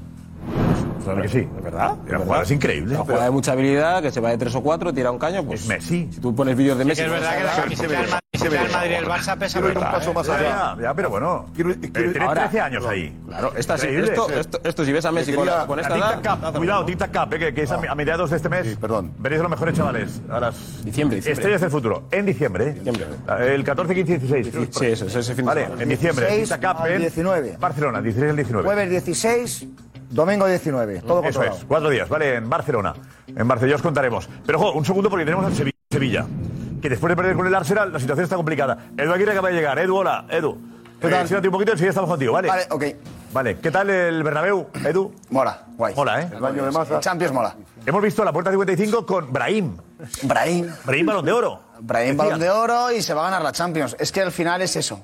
Claro que sí. ¿De verdad? La jugada es increíble. Una jugada de mucha habilidad, que se va de tres o cuatro, tira un caño, pues. Es Messi. Si tú pones vídeos de Sí Messi. que es verdad que la camiseta del Madrid, se ve. del Madrid el Barça pesa Quiero ir un verdad, paso más allá. ya, pero bueno. Eh, Tiene Ahora, 13 años ahí. Claro, esta sí, esto, esto, esto si ves a Messi con, esta Tic edad. Cuidado, Tic Tac Cup, eh, que, que es a, a mediados de este mes. Sí, perdón. Veréis a los mejores chavales. A las Diciembre, diciembre. Estrellas del futuro. En diciembre. Diciembre. El 14, 15 y 16. Sí, eso, es ese fin de Vale, semana. en diciembre. 16 Tic Tac en 19. Barcelona, 16 al 19. Jueves 16, domingo 19. Todo Eso controlado. es, cuatro días, ¿vale? En Barcelona. En Barcelona, ya os contaremos. Pero, ojo, un segundo porque tenemos al Sevi- Sevilla. Que después de perder con el Arsenal, la situación está complicada. Edu Aguirre acaba de llegar. Edu, hola. Edu. ¿Qué tal? Eh, un poquito y enseguida estamos contigo, ¿vale? Vale, ok. Vale, ¿qué tal el Bernabéu, Edu? Mola, guay. Mola, ¿eh? El baño de masa. Champions mola. Hemos visto la puerta 55 con Brahim. Brahim. Brahim Balón de Oro. Brahim. Balón de Oro y se va a ganar la Champions. Es que al final es eso.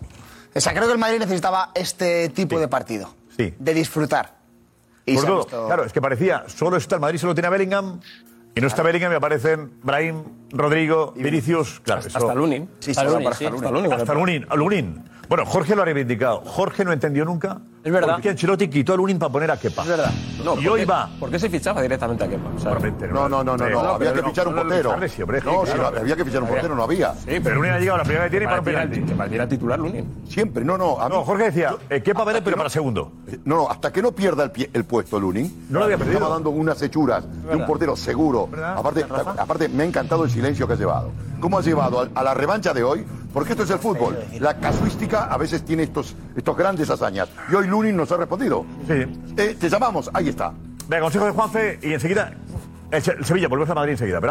O sea, creo que el Madrid necesitaba este tipo de partido. Sí. De disfrutar. Y ha todo, visto- claro, es que parecía, solo está el Madrid, solo tiene a Bellingham. Y no está Bellingham y aparecen Brahim, Rodrigo, Vinicius. Claro, eso- Hasta Lunin. Sí, sí, Hasta Lunin. Hasta Lunin. Hasta Lunin, a Lunin. Bueno, Jorge lo ha reivindicado. Jorge no entendió nunca. Es verdad. Por qué Ancelotti quitó a Lunin para poner a Kepa. Es verdad. No, y ¿por hoy va. ¿Por qué se fichaba directamente a Kepa? O sea, No, no, no, no, no. Había que fichar un portero. No, si no, había que fichar un portero, no había. Sí, pero Lunin ha llegado la primera que tiene y para un penalti. Que para a titular Lunin. Siempre, no, no. a mí- No, Jorge decía, eh, Kepa vale, pero para segundo. No, no, hasta que no pierda el, pie- el puesto Lunin, No lo había perdido. estaba dando unas hechuras de un portero seguro. Aparte, aparte, me ha encantado el silencio que has llevado. ¿Cómo has llevado a, a la revancha de hoy? Porque esto es el fútbol. La casuística a veces tiene estos, estos grandes hazañas. Y hoy Lunin nos ha respondido. Sí. Eh, te llamamos, ahí está. Venga, consejo de Juanfe y enseguida. El, el Sevilla, volvemos a Madrid enseguida. ¿verdad?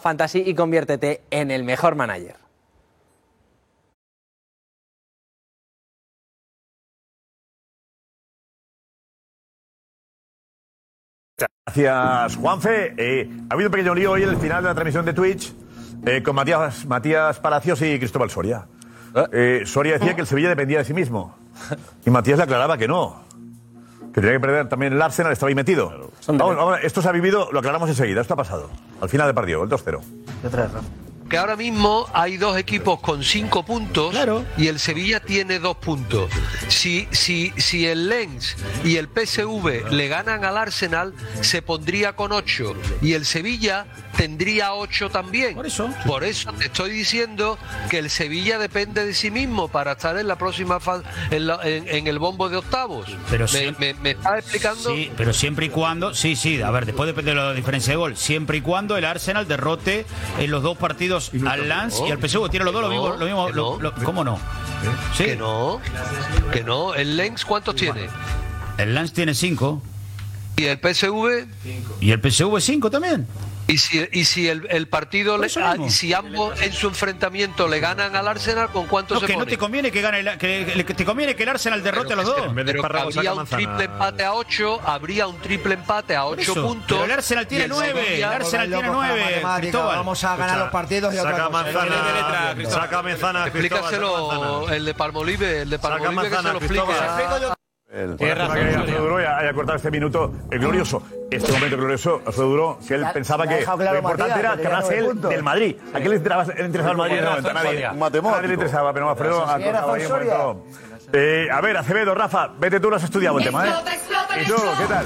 Fantasy y conviértete en el mejor manager. Gracias, Juanfe. Eh, ha habido un pequeño lío hoy en el final de la transmisión de Twitch eh, con Matías, Matías Palacios y Cristóbal Soria. Eh, Soria decía que el Sevilla dependía de sí mismo. Y Matías le aclaraba que no. Que tenía que perder también el Arsenal, estaba ahí metido. Vamos, vamos, esto se ha vivido, lo aclaramos enseguida. Esto ha pasado. Al final del partido, el 2-0. Que ahora mismo hay dos equipos con cinco puntos y el Sevilla tiene dos puntos. Si, si, si el Lens y el PSV le ganan al Arsenal, se pondría con ocho y el Sevilla tendría ocho también. Por eso. Por eso te estoy diciendo que el Sevilla depende de sí mismo para estar en la próxima fase, en, la- en- en el bombo de octavos. Pero me, sí. me, me está explicando. Sí, pero siempre y cuando, sí, sí, a ver, después depende de la diferencia de gol, siempre y cuando el Arsenal derrote en los dos partidos al Lance y al PSV, tiene los dos lo mismo, lo mismo que lo- no. lo- ¿cómo no? Sí. Que no, que no. ¿El Lens cuántos tiene? El Lance tiene cinco ¿Y el PSV? y el PSV cinco también. Y si, y si el, el partido, le, eso ah, si ambos en su enfrentamiento le ganan al Arsenal, ¿con cuánto No, se que no te conviene que gane el- que, que te conviene que el Arsenal derrote a los dos. Pero habría un triple empate a 8, habría un triple empate a 8 eso, puntos. pero el Arsenal tiene y nueve, Sevilla- el Arsenal tiene Loco con la nueve, matemática, Cristóbal. Vamos a ganar los partidos y otra Saca cosa. manzana, saca manzana, Explícaselo el de Palmolive, el de Palmolive que se lo explique. El. Alfredo Duro haya, haya cortado este minuto glorioso, este momento glorioso, Alfredo Duro, que él Ya- pensaba ya ha que dejado claro lo importante Matías, era que hablase nueve él del Madrid. ¿A qué le interesaba, le interesaba el Madrid? No, razón, a nadie, Soria. un matemático. A nadie le interesaba, pero Alfredo ha cortado ahí un Soria. momento. Eh, a ver, Acevedo, Rafa, vete tú, lo has estudiado el tema, ¿eh? ¿Y tú, qué tal?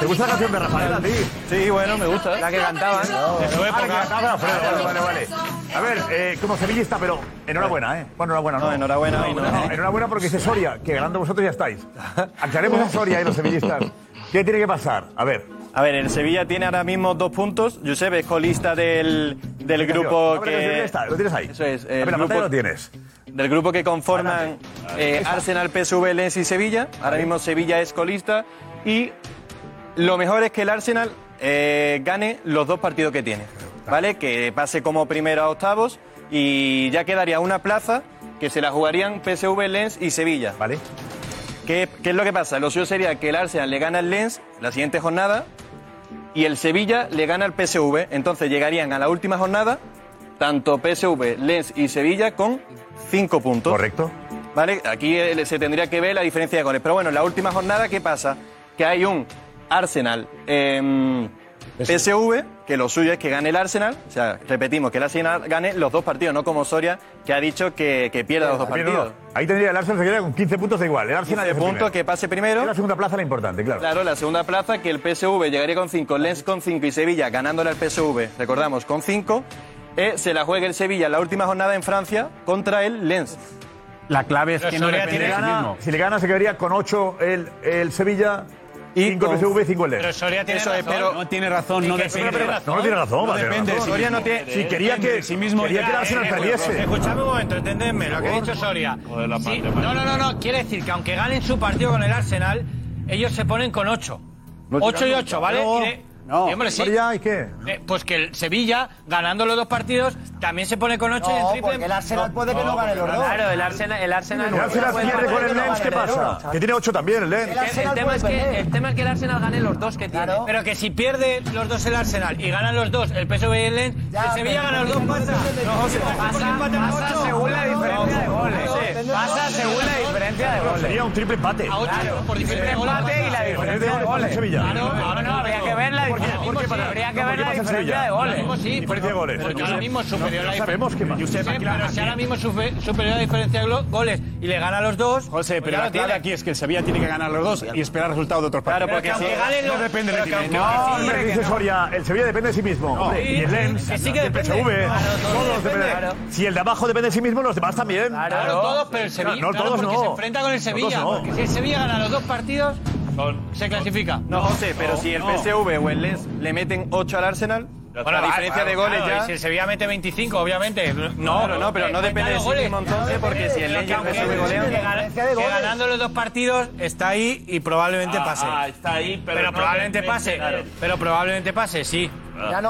¿Te gusta la canción de Rafael a ti? Sí, bueno, me gusta. La que cantaban. De su época. cantaba Alfredo, vale, vale, vale. A ver, eh, como sevillista, pero enhorabuena, ¿eh? Bueno, enhorabuena, ¿no? No, enhorabuena y no. enhorabuena porque dice Soria, que ganando vosotros ya estáis. Aclaremos a Soria y los sevillistas. ¿Qué tiene que pasar? A ver. A ver, el Sevilla tiene ahora mismo dos puntos. Josep es colista del, del grupo que el que... Está, lo tienes ahí. Eso es. A ver, la pantalla lo tienes. Del grupo que conforman eh, Arsenal, PSV, Lens y Sevilla. Ahora mismo Sevilla es colista. Y lo mejor es que el Arsenal eh, gane los dos partidos que tiene. ¿Vale? Que pase como primero a octavos. Y ya quedaría una plaza que se la jugarían PSV, Lens y Sevilla. ¿Vale? ¿Qué, qué es lo que pasa? Lo suyo sería que el Arsenal le gana al Lens la siguiente jornada y el Sevilla le gana al PSV. Entonces llegarían a la última jornada tanto PSV, Lens y Sevilla con cinco puntos. Correcto. Vale, aquí eh, se tendría que ver la diferencia de goles. Pero bueno, en la última jornada, ¿qué pasa? Que hay un Arsenal em, PSV, que lo suyo es que gane el Arsenal. O sea, repetimos, que el Arsenal gane los dos partidos, no como Soria, que ha dicho que, que pierda los dos partidos. Ahí tendría el Arsenal se quedaría con 15 puntos da igual. El Arsenal 15 ya es el puntos, primero. que pase primero. Y la segunda plaza la importante, claro. Claro, la segunda plaza, que el PSV llegaría con 5, Lens con 5 y Sevilla ganándole al PSV, recordamos, con 5, se la juegue el Sevilla en la última jornada en Francia contra el Lens. La clave es que no le de sí gana, mismo. si le gana, se quedaría con 8 el, el Sevilla, Y 5 el con- PSV y 5 el Lens. Pero Soria tiene Eso es, razón. pero- No tiene razón, no depende. tiene razón. No, no tiene razón, No depende Soria no tiene- Si quería que, sí mismo quería ya, que el Arsenal perdiese. Escuchadme un momento, entendedme lo que ha dicho Soria. No, no, no, no, quiere decir que aunque ganen su partido con el Arsenal, ellos se ponen con 8. No, 8 y no, 8, ¿vale? No. No, y, hombre, sí. ¿y qué? Eh, pues que el Sevilla, ganando los dos partidos, también se pone con 8 y el No, triple. porque el Arsenal puede que no gane los dos. Claro, el Arsenal, el Arsenal, El Arsenal puede pierde con el Lens, ¿qué pasa? Que tiene 8 también el Lens. El tema es que, el tema es que el Arsenal gane los dos que tiene. Claro. Pero que si pierde los dos el Arsenal y ganan los dos el PSV y el Lens, Ya, si el Sevilla gana los dos pasa. No, se pasa, Pasa según la diferencia de goles. Pasa según la diferencia. de goles. Sería un triple empate. A ocho, Claro, por diferencia de goles. empate y la diferencia de goles. Sevilla. Claro, no, no, habría que ver la diferencia. ¿Por qué para- Habría que ¿por ver la diferencia de goles. Diferencia de goles. Pero que ahora mismo superior la sabemos. Sí, Josep, pero si ahora mismo superior la diferencia de goles y le gana a los dos. José, pues pero ya la clave aquí es que el Sevilla tiene que ganar los dos y esperar resultados de otros partidos. Claro, porque si que ganen los- no depende de ti. que- No, que hombre, que dice. Soria, el Sevilla depende de sí mismo. y el que que y el. PSV, todos dependen. Si el de abajo depende de sí mismo, los demás también. Claro, todos, pero el Sevilla. No, todos porque no. Enfrenta con el Sevilla. No. Porque si el Sevilla gana los dos partidos, se clasifica. No, José, pero si el PSV o el Lens le meten 8 al Arsenal, la diferencia de goles claro, ya... y Si el Sevilla mete 25, obviamente. No, Claro, no, pero no cuenta depende de sí goles. mismo entonces, porque si el Aunque- PSV golean... que gana- que ganando los dos partidos está ahí y probablemente Ah, pase. ah, está ahí, pero no probablemente pase. claro. Pero probablemente pase, sí.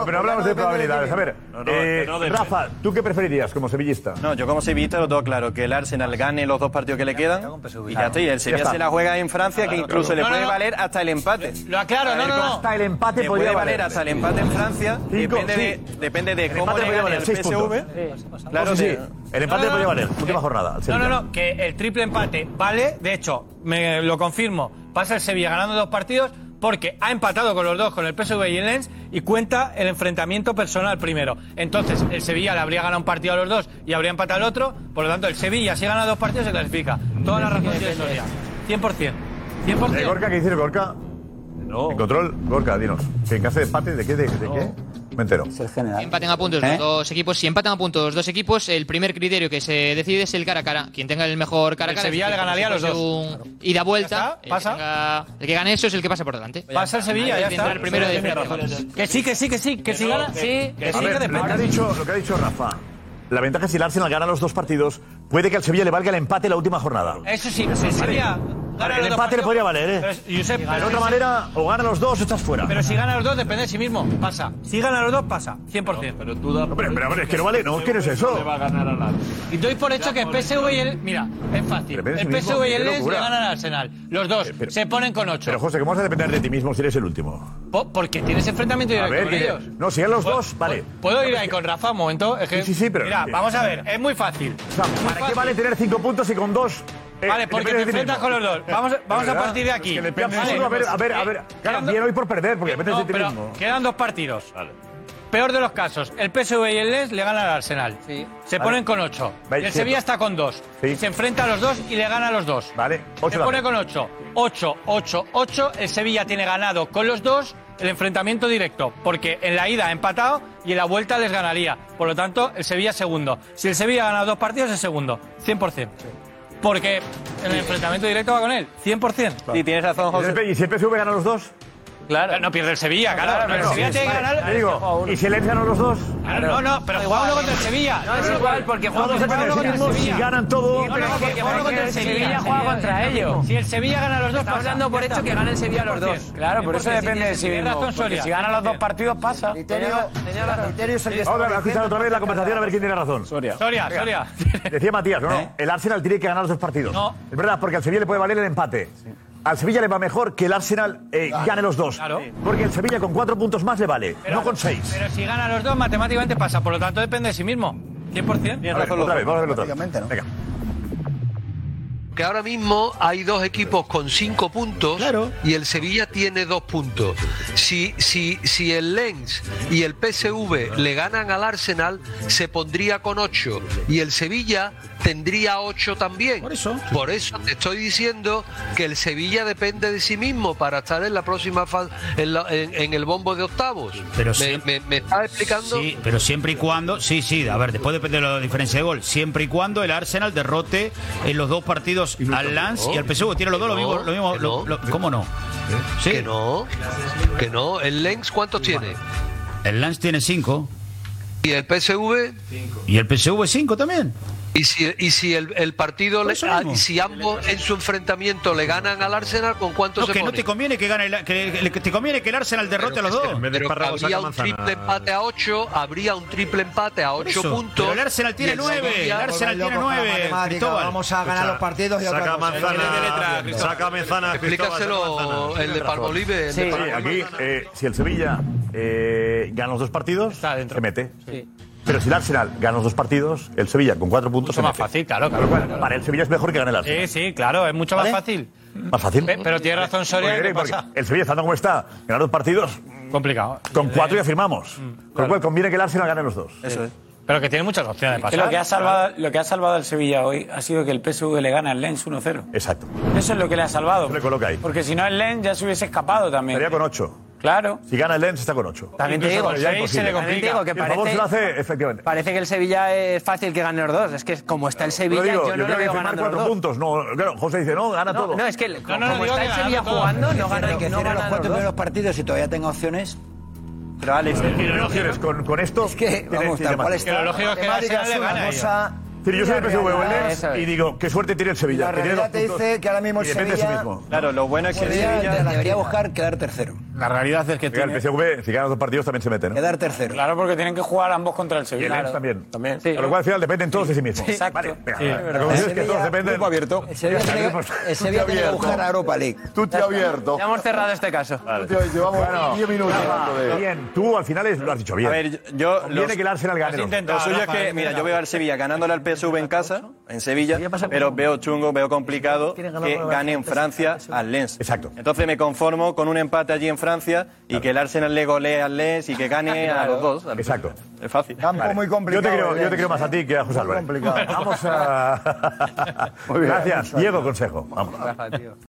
Pero hablamos de probabilidades. A ver, No, no, eh, no. Rafa, ¿tú qué preferirías como sevillista? No, yo como sevillista lo tengo claro, que el Arsenal gane los dos partidos que le quedan y ya está. Y el Sevilla se la juega en Francia, que incluso claro. le No, puede no, no. valer hasta el empate. Lo aclaro, no, no, no. Hasta el empate Le podría puede valer valer. hasta el empate en Francia. Cinco, depende, sí. de, depende de El cómo le gane valer el PSV. Claro, sí, sí. El empate No, no, podría no. valer. Última jornada. No, no, no, que el triple empate vale, de hecho, me lo confirmo, pasa el Sevilla ganando dos partidos porque ha empatado con los dos, con el PSV y el Lens, y cuenta el enfrentamiento personal primero. Entonces, el Sevilla le habría ganado un partido a los dos y habría empatado al otro, por lo tanto, el Sevilla si gana dos partidos se clasifica. Toda la razón tiene Soria. 100%. 100%. Eh, Gorka, ¿qué dice Gorka? En control, Gorka, dinos. ¿Que en caso de empate de qué? ¿De, de qué? Me entero. Es el general. Empaten a puntos ¿Eh? los dos equipos. Si empatan a puntos los dos equipos, el primer criterio que se decide es el cara a cara. Quien tenga el mejor cara a El cara. Sevilla es le ganaría a los si dos. un ida vuelta. Está, el, que pasa. tenga- el que gane eso es el que pasa por delante. Pasa el Sevilla, ya está. El primero de frente. Que sí, que sí, que sí, que si gana, sí, que sí, ver, que lo, que ha depende. dicho, lo que ha dicho Rafa. La ventaja es si el Arsenal gana los dos partidos, puede que al Sevilla le valga el empate la última jornada. Eso sí, si el Sevilla gana El empate le podría valer, ¿eh? Pero, Josep, de otra si- manera, o gana los dos o estás fuera. Pero si gana los dos, depende de sí mismo. Pasa. Si gana los dos, pasa. 100%. Pero tú das Hombre, pero, es que no vale, no, ¿qué no es eso? le va a ganar a nadie. Y doy por hecho que el PSV y el. Mira, es fácil. El sí mismo, PSV y el Lens le ganan al Arsenal. Los dos se ponen con 8. Pero José, ¿cómo vas a depender de ti mismo si eres el último? Porque tienes enfrentamiento A directo ver, con que- ellos. no, si eran los dos, vale. ¿Puedo ir ahí con Rafa un momento? Es que, Sí, sí, sí, pero- Mira, vamos a ver, es muy fácil. O sea, ¿para qué vale tener cinco puntos y con dos? Eh, Vale, porque te enfrentas con los dos. Vamos, vamos a partir de es aquí. que depende de Vale. ti. A ver, a ver, a ver. Claro, bien hoy por perder, porque depende No, de ti mismo. quedan dos partidos. Peor de los casos, el PSV y el Lens le ganan al Arsenal. Se Vale. ponen con 8. Vale, el cierto. Sevilla está con 2. Sí. Se enfrenta a los dos y le gana a los dos. Vale, ocho Se pone con 8. 8, 8, 8. El Sevilla tiene ganado con los dos el enfrentamiento directo. Porque en la ida ha empatado y en la vuelta les ganaría. Por lo tanto, el Sevilla es segundo. Si el Sevilla gana dos partidos, es segundo. 100%. Porque en el enfrentamiento directo va con él. 100%. Sí, tienes razón, ¿Y si el- ¿Y si el PSV gana los dos? Claro. No pierde el Sevilla, claro. Claro, pero el. Sevilla tiene que ganar. te digo, ¿y si gana los dos? Claro, no, no, pero juega uno contra el Sevilla. No, es igual, porque juega Todos contra el Sevilla. si ganan todo- No, no, porque juega uno contra el Sevilla. juega contra ellos. Si el Sevilla gana los dos, Está pasa. hablando por hecho que gane el Sevilla los dos. Claro, por eso depende de Soria. si gana los dos partidos, pasa. Criterio, Vamos a escuchar otra vez la conversación a ver quién tiene razón. Soria. Soria, Soria. Decía Matías, no, no. El Arsenal tiene que ganar los dos partidos. No. Es verdad, porque al Sevilla le puede valer el empate. Al Sevilla le va mejor que el Arsenal eh, gane los dos. Claro. Porque el Sevilla con cuatro puntos más le vale, Pero- no con seis. Pero si gana los dos, matemáticamente pasa. Por lo tanto, depende de sí mismo. 100%. A ver, otra vez, vamos a verlo otra vez. Venga. Que ahora mismo hay dos equipos con cinco puntos y el Sevilla tiene dos puntos. Si, si, si el Lens y el PSV le ganan al Arsenal, se pondría con ocho y el Sevilla tendría ocho también. Por eso. Por eso te estoy diciendo que el Sevilla depende de sí mismo para estar en la próxima fase, en, la- en- en el bombo de octavos. Pero ¿Me, me, me estás explicando? Sí, pero siempre y cuando, sí, sí, a ver, después depende de la diferencia de gol, siempre y cuando el Arsenal derrote en los dos partidos al Lance y al PSV, tiene los dos lo mismo, lo mismo, lo- lo- ¿cómo no? Sí. Que no, que no. ¿El Lens cuántos tiene? El Lance tiene cinco. ¿Y el PSV? Y el PSV cinco también. Y si, y si el, el partido, le, y si ambos en su enfrentamiento le ganan al Arsenal, ¿con cuánto No, se que no pone? te conviene que gane el- que, que te conviene que el Arsenal derrote a los dos. Pero habría un triple empate a 8, habría un triple empate a 8 eso, puntos. pero el Arsenal tiene y nueve, Sevilla- el Arsenal tiene nueve, Cristóbal. Vamos a ganar los partidos y otra Saca manzana, saca manzana, Explícaselo el de Palmolive. el Sí, aquí, eh, si el Sevilla eh, gana los dos partidos, se mete. Pero si el Arsenal gana los dos partidos, el Sevilla con cuatro puntos. Mucho más fácil, claro, claro. Para el Sevilla es mejor que gane el Arsenal. Sí, sí, claro, es mucho más fácil. Más fácil. Pe- pero tiene razón Soria. El Sevilla, estando como está, ganar dos partidos. Complicado. Con cuatro ya firmamos. Con lo cual conviene que el Arsenal gane los dos. Eso es. Pero que tiene muchas opciones de Que pasar. lo, que ha salvado, lo que ha salvado al Sevilla hoy ha sido que el PSV le gana al Lens 1-0. Exacto. Eso es lo que le ha salvado. le coloca ahí. Porque si no, el Lens ya se hubiese escapado también. Estaría con ocho. Claro. Si gana el Lens, está con ocho. También te digo, Ya imposible. también te digo que el favor parece, se lo hace, efectivamente. parece que el Sevilla es fácil que gane los dos. Es que como está el Sevilla, digo, yo no creo lo que veo firmar ganando los cuatro dos. puntos. No, claro, José dice, no, gana No, todo. no, es que no, como digo está que el Sevilla todo. jugando, no gana, que no gana los los cuatro dos. primeros partidos y todavía tenga opciones. Pero Alex, ¿Tiene opciones con, con esto? Es que, vamos, tal cual está. Que lo lógico es que el Matemáticas le gane una a cosa. Sí, yo soy el PSV o el Lens es. y digo, qué suerte tiene el Sevilla. La que tiene dos realidad te puntos dice que ahora mismo el y depende de sí Sevilla- mismo. claro, lo bueno es que el Sevilla. debería buscar quedar tercero. La realidad es que el tiene- PSV, si gana los dos partidos, también se mete, ¿no? Quedar tercero. Claro, porque tienen que jugar ambos contra el Y el Sevilla. Lens también. También. Con lo cual, al final, dependen todos de sí mismos. Exacto. Vale, venga, Sí. la conclusión es que Sevilla- todos dependen. Grupo abierto. El Sevilla tiene que, el Sevilla tiene que buscar a Europa League. Tú te has abierto. Ya hemos cerrado este caso. Llevamos 10 minutos hablando de. Bien, tú al final es- lo has dicho bien. A ver, yo. Conviene los- que el Arsenal gane. Lo suyo es que, mira, yo veo al Sevilla ganándole al PSV en casa, en Sevilla, pero veo chungo, veo complicado que gane en Francia al Lens. Exacto. Entonces me conformo con un empate allí en Francia y que el Arsenal le golee al Lens y que gane a los dos. Exacto. Es fácil. Campo muy complicado. Yo te creo, yo te Lens, creo más ¿eh? a ti que a José Álvarez. complicado. Vamos a. Muy bien. Gracias. Diego Consejo. Vamos.